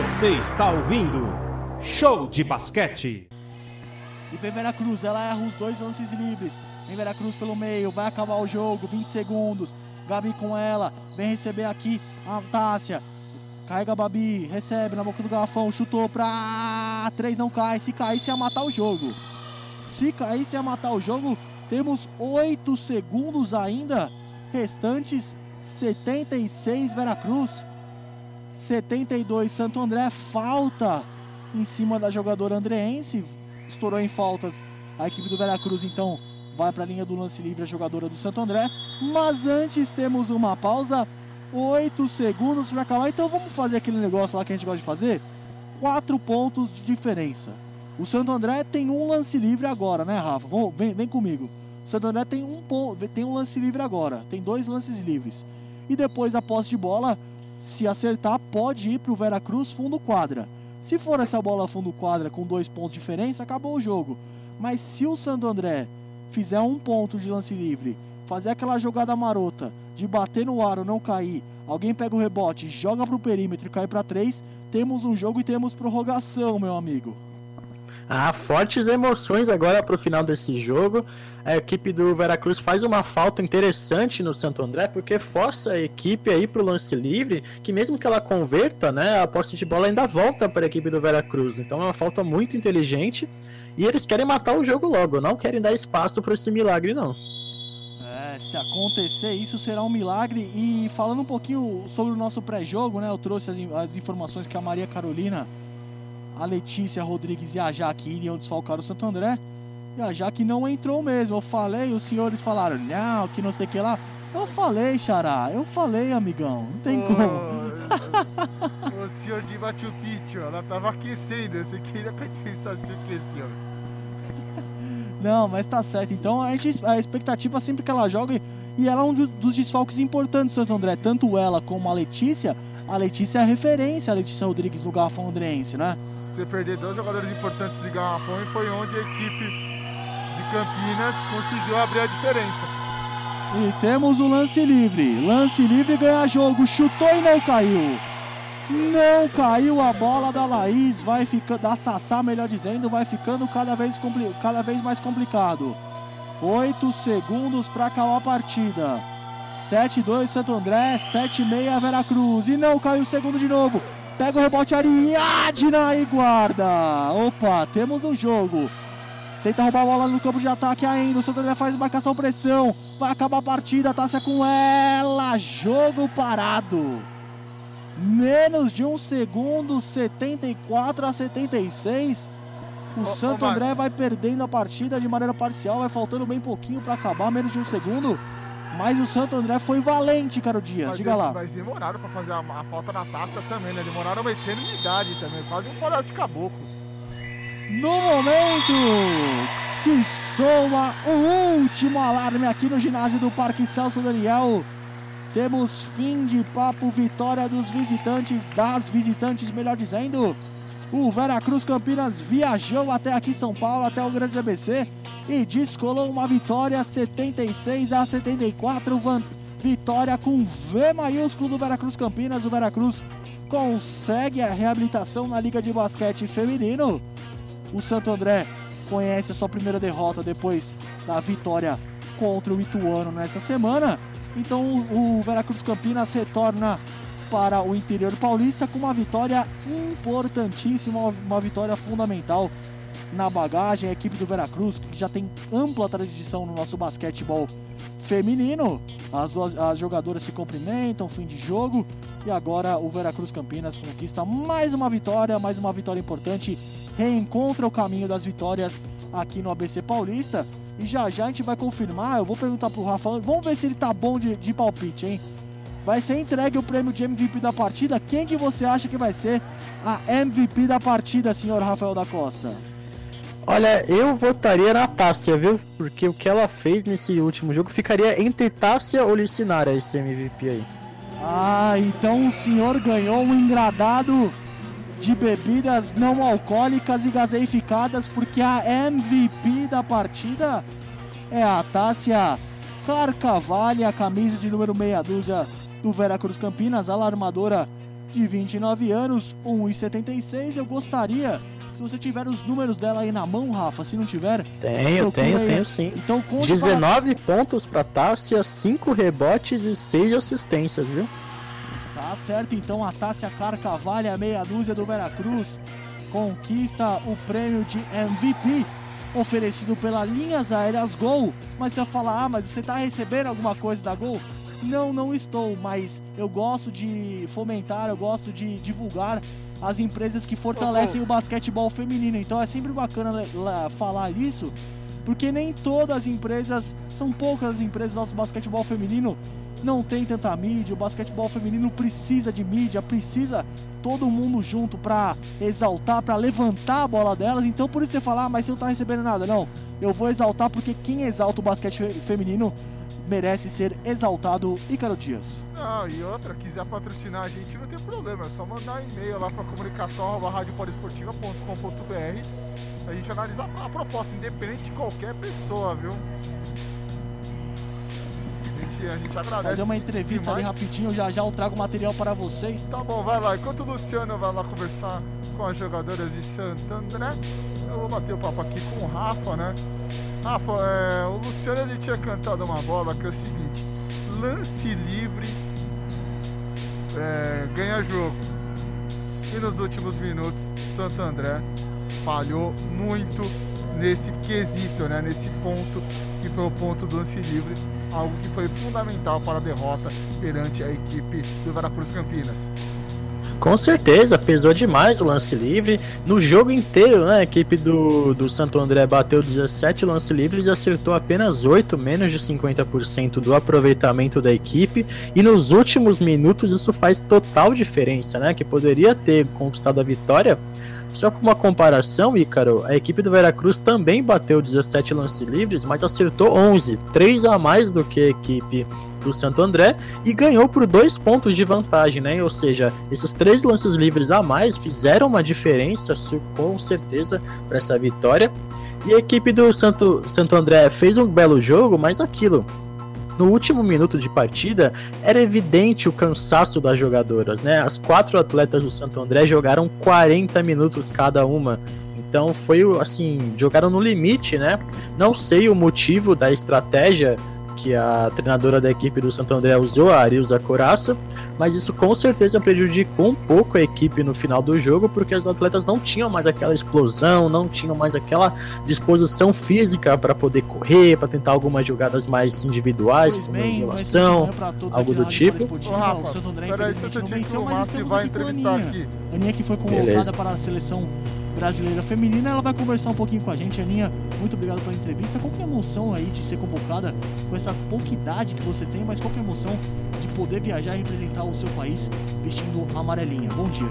Você está ouvindo Show de Basquete. E vem Veracruz, ela erra os dois lances livres. Vem Veracruz pelo meio, vai acabar o jogo, 20 segundos. Gabi com ela, vem receber aqui a Tássia. Carrega a Babi, recebe na boca do garrafão, chutou pra. Três não cai. Se caísse ia matar o jogo. Se caísse ia matar o jogo. Temos 8 segundos ainda. Restantes 76 Veracruz. 72 Santo André. Falta em cima da jogadora andreense. Estourou em faltas a equipe do Veracruz, então vai para a linha do lance livre a jogadora do Santo André. Mas antes temos uma pausa. 8 segundos para acabar. Então vamos fazer aquele negócio lá que a gente gosta de fazer? 4 pontos de diferença. O Santo André tem um lance livre agora, né, Rafa? Vem, vem comigo. O Santo André tem um, tem um lance livre agora. Tem dois lances livres. E depois a posse de bola, se acertar, pode ir para o Veracruz fundo quadra. Se for essa bola fundo quadra com dois pontos de diferença, acabou o jogo. Mas se o Santo André fizer um ponto de lance livre, fazer aquela jogada marota de bater no aro, não cair, alguém pega o rebote, joga para o perímetro e cai para três, temos um jogo e temos prorrogação, meu amigo. Ah, fortes emoções agora para o final desse jogo. A equipe do Veracruz faz uma falta interessante no Santo André, porque força a equipe aí para o lance livre, que mesmo que ela converta, né, a posse de bola ainda volta para a equipe do Veracruz. Então é uma falta muito inteligente e eles querem matar o jogo logo, não querem dar espaço para esse milagre não. É, se acontecer isso será um milagre. E falando um pouquinho sobre o nosso pré-jogo, né, eu trouxe as, as informações que a Maria Carolina a Letícia Rodrigues e a Jaque iriam desfalcar o Santo André. E a Jaque não entrou mesmo. Eu falei, os senhores falaram, não, que não sei o que lá. Eu falei, Xará, eu falei, amigão. Não tem oh, como. o senhor de Machu Picchu, ela tava aquecendo. Você queria que a gente aqueceu. Não, mas tá certo. Então a, gente, a expectativa é sempre que ela joga. E ela é um dos desfalques importantes do Santo André. Tanto ela como a Letícia. A Letícia é a referência, a Letícia Rodrigues no garrafão andrense, né? você perder dois jogadores importantes de garrafão e foi onde a equipe de Campinas conseguiu abrir a diferença. E temos o lance livre. Lance livre ganha jogo. Chutou e não caiu. Não caiu a bola da Laís. Vai ficando. Da Sassá, melhor dizendo, vai ficando cada vez, compli, cada vez mais complicado. Oito segundos para acabar a partida. 7-2 Santo André, 7-6 Veracruz. E não caiu o segundo de novo. Pega o rebote Ariadna e guarda. Opa, temos um jogo. Tenta roubar a bola no campo de ataque ainda. O Santander faz marcação pressão. Vai acabar a partida. Tássia com ela. Jogo parado. Menos de um segundo. 74 a 76. O Santo André vai perdendo a partida de maneira parcial. Vai faltando bem pouquinho para acabar. Menos de um segundo. Mas o Santo André foi valente, Caro Dias. Mas Diga lá. Mas demoraram para fazer a, a, falta na taça também, né? Demoraram uma eternidade também. Quase um floresta de caboclo. No momento que soa o último alarme aqui no ginásio do Parque Celso Daniel. Temos fim de papo, vitória dos visitantes, das visitantes, melhor dizendo. O Veracruz Campinas viajou até aqui São Paulo, até o Grande ABC e descolou uma vitória 76 a 74. Vitória com V maiúsculo do Veracruz Campinas. O Veracruz consegue a reabilitação na Liga de Basquete Feminino. O Santo André conhece a sua primeira derrota depois da vitória contra o Ituano nessa semana. Então o Veracruz Campinas retorna para o interior paulista com uma vitória importantíssima, uma vitória fundamental na bagagem. A equipe do Veracruz, que já tem ampla tradição no nosso basquetebol feminino, as, duas, as jogadoras se cumprimentam, fim de jogo. E agora o Veracruz Campinas conquista mais uma vitória, mais uma vitória importante. Reencontra o caminho das vitórias aqui no ABC Paulista. E já já a gente vai confirmar. Eu vou perguntar pro Rafa. Vamos ver se ele tá bom de, de palpite, hein? Vai ser entregue o prêmio de MVP da partida. Quem que você acha que vai ser a MVP da partida, senhor Rafael da Costa? Olha, eu votaria na Tássia, viu? Porque o que ela fez nesse último jogo ficaria entre Tássia ou Licinara esse MVP aí. Ah, então o senhor ganhou um engradado de bebidas não alcoólicas e gaseificadas, porque a MVP da partida é a Tássia Carcavalha, camisa de número meia dúzia do Veracruz Campinas, alarmadora de 29 anos, 1,76. Eu gostaria, se você tiver os números dela aí na mão, Rafa, se não tiver. Tenho, tenho, aí. tenho sim. Então, 19 para... pontos para Tássia, 5 rebotes e 6 assistências, viu? Tá certo, então a Tássia Carcavalha, meia dúzia do Veracruz, conquista o prêmio de MVP oferecido pela Linhas Aéreas Gol. Mas você fala, ah, mas você está recebendo alguma coisa da Gol? Não, não estou, mas eu gosto de fomentar, eu gosto de divulgar as empresas que fortalecem o basquetebol feminino. Então é sempre bacana falar isso, porque nem todas as empresas, são poucas as empresas do nosso basquetebol feminino não tem tanta mídia, o basquetebol feminino precisa de mídia, precisa todo mundo junto para exaltar, para levantar a bola delas. Então por isso você fala, ah, mas você não tá recebendo nada. Não, eu vou exaltar porque quem exalta o basquete feminino merece ser exaltado Ícaro Dias. Ah, e outra, quiser patrocinar a gente, não tem problema, é só mandar e-mail lá para comunicação radiopoliesportiva.com.br a gente analisa a proposta, independente de qualquer pessoa, viu? A gente, a gente agradece. Fazer uma entrevista demais. ali rapidinho, já já eu trago material para vocês. Tá bom, vai lá. Enquanto o Luciano vai lá conversar com as jogadoras de Santo André, eu vou bater o papo aqui com o Rafa, né? Rafa, é, o Luciano ele tinha cantado uma bola que é o seguinte: lance livre é, ganha jogo. E nos últimos minutos, Santo André falhou muito nesse quesito, né? Nesse ponto que foi o ponto do lance livre, algo que foi fundamental para a derrota perante a equipe do Veracruz Campinas. Com certeza, pesou demais o lance livre. No jogo inteiro, né, a equipe do, do Santo André bateu 17 lances livres e acertou apenas 8, menos de 50% do aproveitamento da equipe. E nos últimos minutos isso faz total diferença, né? Que poderia ter conquistado a vitória só por uma comparação, Ícaro, a equipe do Veracruz também bateu 17 lances livres, mas acertou 11, 3 a mais do que a equipe do Santo André e ganhou por dois pontos de vantagem, né? Ou seja, esses três lances livres a mais fizeram uma diferença, com certeza, para essa vitória. E a equipe do Santo, Santo André fez um belo jogo, mas aquilo, no último minuto de partida, era evidente o cansaço das jogadoras, né? As quatro atletas do Santo André jogaram 40 minutos cada uma. Então foi assim, jogaram no limite, né? Não sei o motivo da estratégia que a treinadora da equipe do Santo André usou, a Arilza Coraça, mas isso com certeza prejudicou um pouco a equipe no final do jogo, porque os atletas não tinham mais aquela explosão, não tinham mais aquela disposição física para poder correr, para tentar algumas jogadas mais individuais, como bem, isolação, algo do tipo. Ô, Rafa, peraí, venceu, mas estamos vai entrevistar aqui. Aninha que foi convocada Beleza. para a seleção brasileira feminina, ela vai conversar um pouquinho com a gente. Aninha, muito obrigado pela entrevista. Qual que é a emoção aí de ser convocada com essa pouca idade que você tem, mas qual que é a emoção de poder viajar e representar o seu país vestindo amarelinha? Bom dia.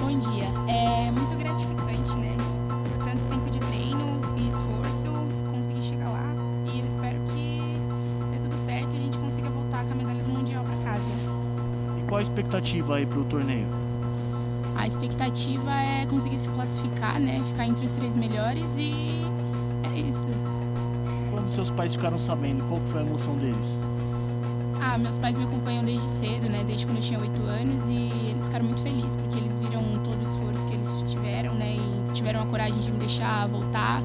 Bom dia. É muito gratificante, né? Por tanto tempo de treino e esforço, conseguir chegar lá. E eu espero que dê tudo certo e a gente consiga voltar com a medalha do Mundial para casa. E qual a expectativa aí pro torneio? A expectativa é conseguir se classificar, né? Ficar entre os três melhores e é isso. Quando seus pais ficaram sabendo, qual foi a emoção deles? Ah, meus pais me acompanham desde cedo, né? Desde quando eu tinha oito anos e eles ficaram muito felizes porque eles viram todo o esforço que eles tiveram, né? E tiveram a coragem de me deixar voltar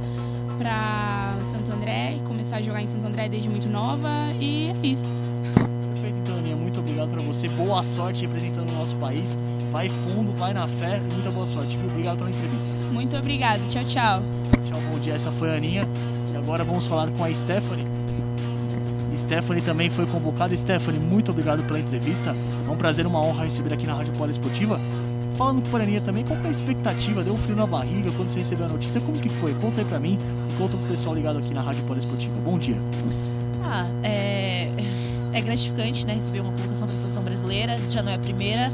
para Santo André e começar a jogar em Santo André desde muito nova e é isso. Perfeito, então, Aninha. Muito obrigado para você. Boa sorte representando o nosso país. Vai fundo, vai na fé. Muita boa sorte. Viu? Obrigado pela entrevista. Muito obrigado. Tchau, tchau. Tchau, bom dia. Essa foi a Aninha. E agora vamos falar com a Stephanie. Stephanie também foi convocada. Stephanie, muito obrigado pela entrevista. É um prazer, uma honra receber aqui na Rádio Esportiva. Falando com a Aninha também, qual é a expectativa? Deu um frio na barriga quando você recebeu a notícia? Como que foi? Conta aí pra mim e conta pro pessoal ligado aqui na Rádio Esportiva. Bom dia. Ah, é... é gratificante, né? Receber uma convocação para a seleção brasileira. Já não é a primeira.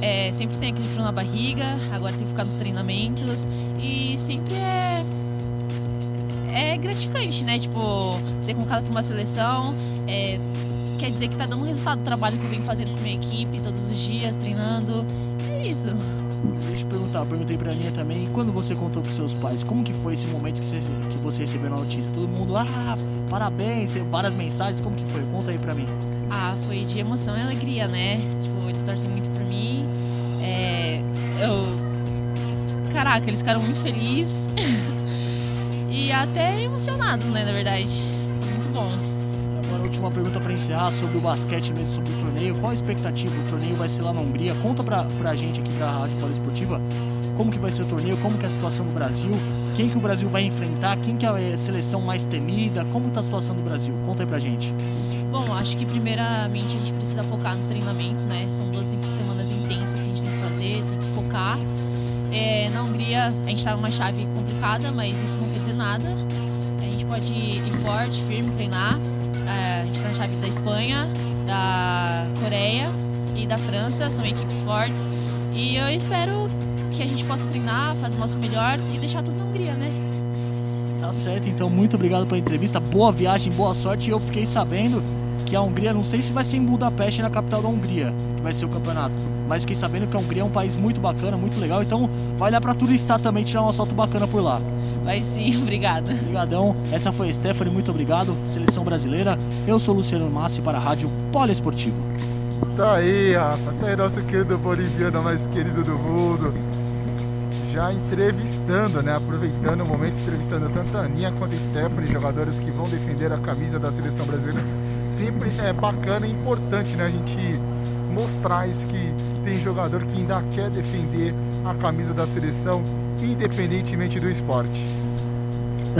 É, sempre tem aquele frio na barriga, agora tem que ficar nos treinamentos. E sempre é. É gratificante, né? Tipo, ser convocado para uma seleção. É, quer dizer que tá dando resultado do trabalho que eu venho fazendo com minha equipe todos os dias, treinando. É isso. Deixa eu perguntar, eu perguntei pra Aninha também, quando você contou pros seus pais, como que foi esse momento que você, que você recebeu a notícia? Todo mundo, ah, parabéns, várias mensagens, como que foi? Conta aí pra mim. Ah, foi de emoção e alegria, né? Eles torcem muito por mim. É, eu. Caraca, eles ficaram muito felizes. e até emocionados, né, na verdade. Muito bom. Agora, última pergunta para encerrar sobre o basquete mesmo, sobre o torneio. Qual a expectativa? O torneio vai ser lá na Hungria. Conta pra, pra gente aqui, pra Rádio Esportiva, como que vai ser o torneio, como que é a situação do Brasil, quem que o Brasil vai enfrentar, quem que é a seleção mais temida, como tá a situação do Brasil? Conta aí pra gente. Bom, acho que primeiramente a gente precisa focar nos treinamentos, né? São duas semanas intensas que a gente tem que fazer, tem que focar. É, na Hungria a gente tá numa chave complicada, mas isso não quer dizer nada. A gente pode ir forte, firme, treinar. É, a gente tá na chave da Espanha, da Coreia e da França, são equipes fortes. E eu espero que a gente possa treinar, fazer o nosso melhor e deixar tudo na Hungria, né? Tá certo, então muito obrigado pela entrevista, boa viagem, boa sorte. Eu fiquei sabendo que a Hungria, não sei se vai ser em Budapeste, na capital da Hungria, que vai ser o campeonato, mas fiquei sabendo que a Hungria é um país muito bacana, muito legal, então vai dar pra turistar também, tirar uma foto bacana por lá. Vai sim, obrigada. Obrigadão. Essa foi a Stephanie, muito obrigado. Seleção brasileira. Eu sou o Luciano Massi para a Rádio Poliesportivo. Tá aí, Rafa. Tá aí nosso querido boliviano mais querido do mundo já entrevistando, né? Aproveitando o momento, entrevistando tanto a Aninha quanto a Stephanie, jogadores que vão defender a camisa da seleção brasileira. Sempre é bacana e importante, né? A gente mostrar isso que tem jogador que ainda quer defender a camisa da seleção, independentemente do esporte.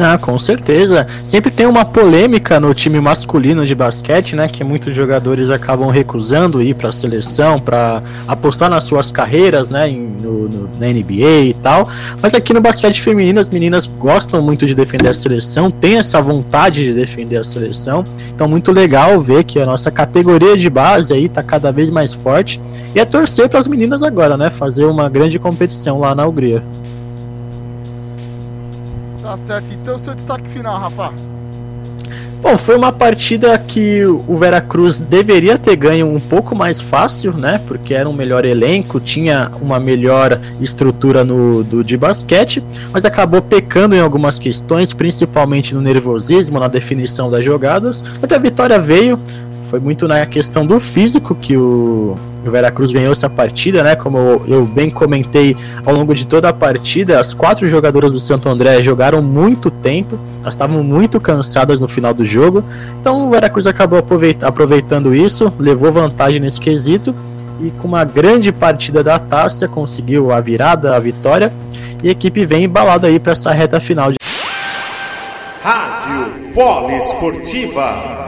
Ah, com certeza. Sempre tem uma polêmica no time masculino de basquete, né? Que muitos jogadores acabam recusando ir para a seleção, para apostar nas suas carreiras, né? No, no, na NBA e tal. Mas aqui no basquete feminino, as meninas gostam muito de defender a seleção, têm essa vontade de defender a seleção. Então, muito legal ver que a nossa categoria de base aí tá cada vez mais forte. E é torcer para as meninas agora, né? Fazer uma grande competição lá na Hungria. Tá certo. Então, seu destaque final, Rafa. Bom, foi uma partida que o Veracruz deveria ter ganho um pouco mais fácil, né? Porque era um melhor elenco, tinha uma melhor estrutura no do, de basquete, mas acabou pecando em algumas questões, principalmente no nervosismo, na definição das jogadas. Até a vitória veio, foi muito na questão do físico que o, o Veracruz ganhou essa partida, né? Como eu bem comentei ao longo de toda a partida, as quatro jogadoras do Santo André jogaram muito tempo, elas estavam muito cansadas no final do jogo. Então o Veracruz acabou aproveitando isso, levou vantagem nesse quesito e com uma grande partida da taça conseguiu a virada, a vitória e a equipe vem embalada aí para essa reta final. De... Rádio Poliesportiva.